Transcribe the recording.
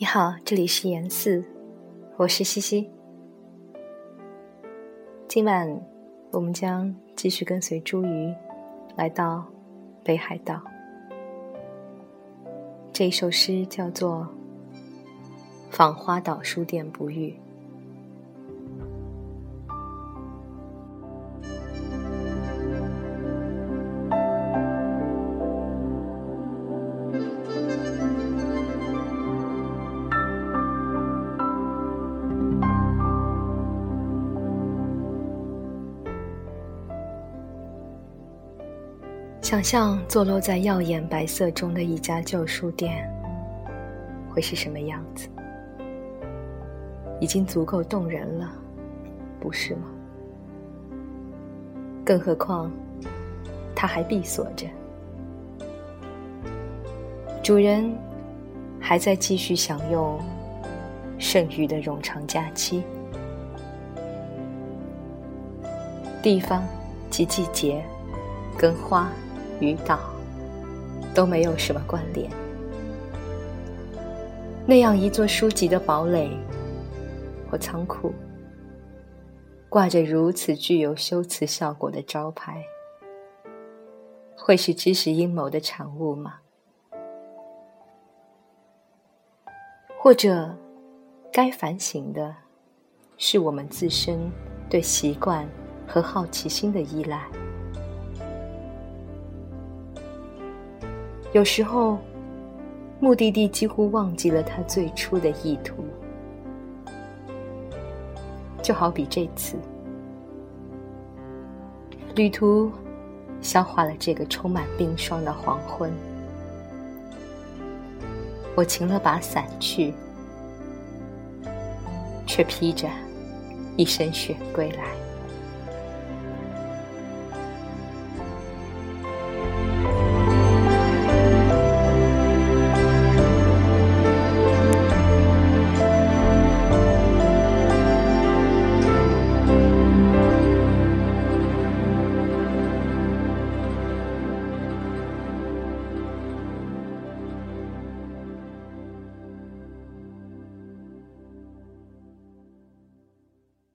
你好，这里是严四，我是西西。今晚我们将继续跟随茱萸来到北海道。这一首诗叫做《访花岛书店不遇》。想象坐落在耀眼白色中的一家旧书店，会是什么样子？已经足够动人了，不是吗？更何况，它还闭锁着，主人还在继续享用剩余的冗长假期。地方及季节，跟花。与岛都没有什么关联。那样一座书籍的堡垒或仓库，挂着如此具有修辞效果的招牌，会是知识阴谋的产物吗？或者，该反省的是我们自身对习惯和好奇心的依赖？有时候，目的地几乎忘记了他最初的意图，就好比这次旅途消化了这个充满冰霜的黄昏。我擎了把伞去，却披着一身雪归来。